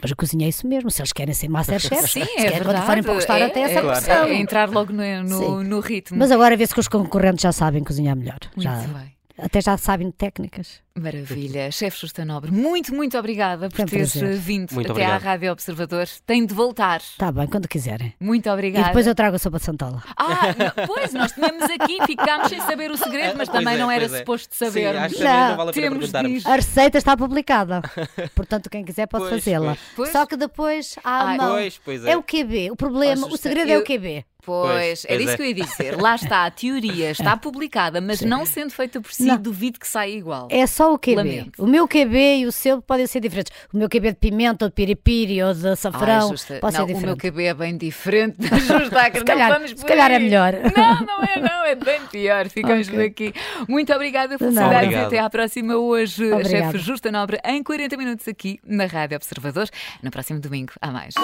Mas a cozinha é isso mesmo, se eles querem ser Masterchefs, Sim, se é querem quando forem para o restaurante é, essa é, pressão. é entrar logo no, no, no ritmo. Mas agora vê-se que os concorrentes já sabem cozinhar melhor. Muito Já, bem. Até já sabem técnicas. Maravilha. Chefe Justa Nobre, muito, muito obrigada por um teres prazer. vindo Muito até à obrigado. Rádio Observador. Tem de voltar. Está bem, quando quiserem. Muito E obrigada. depois eu trago a sopa de Santola. Ah, não, pois, nós tínhamos aqui, ficámos sem saber o segredo, mas Pois também é, não era é. suposto Sim, acho que Não, não vale a pena temos. A receita está publicada. Portanto, quem quiser pode fazê-la. Só que depois há a Ai, mão. Pois, pois é. É o QB. O problema, Oh, o segredo é eu- o QB. Pois, Pois, era pois isso é. que eu ia dizer. Lá está, a teoria está publicada, mas não sendo feita por si, Não. duvido que saia igual. É só o QB. Lamento. O meu QB e o seu podem ser diferentes. O meu QB de pimenta, ou de piripiri ou de Ai, açafrão Justa, pode não, ser o meu diferente. QB é bem diferente da Justa, Se calhar- não vamos se calhar é melhor. Não, não é não, é bem pior. Ficamos Ok. por aqui. Muito obrigada, felicidades Obrigado. até à próxima hoje, a chefe Justa Nobre, em 40 minutos aqui na Rádio Observador. No próximo domingo, há mais.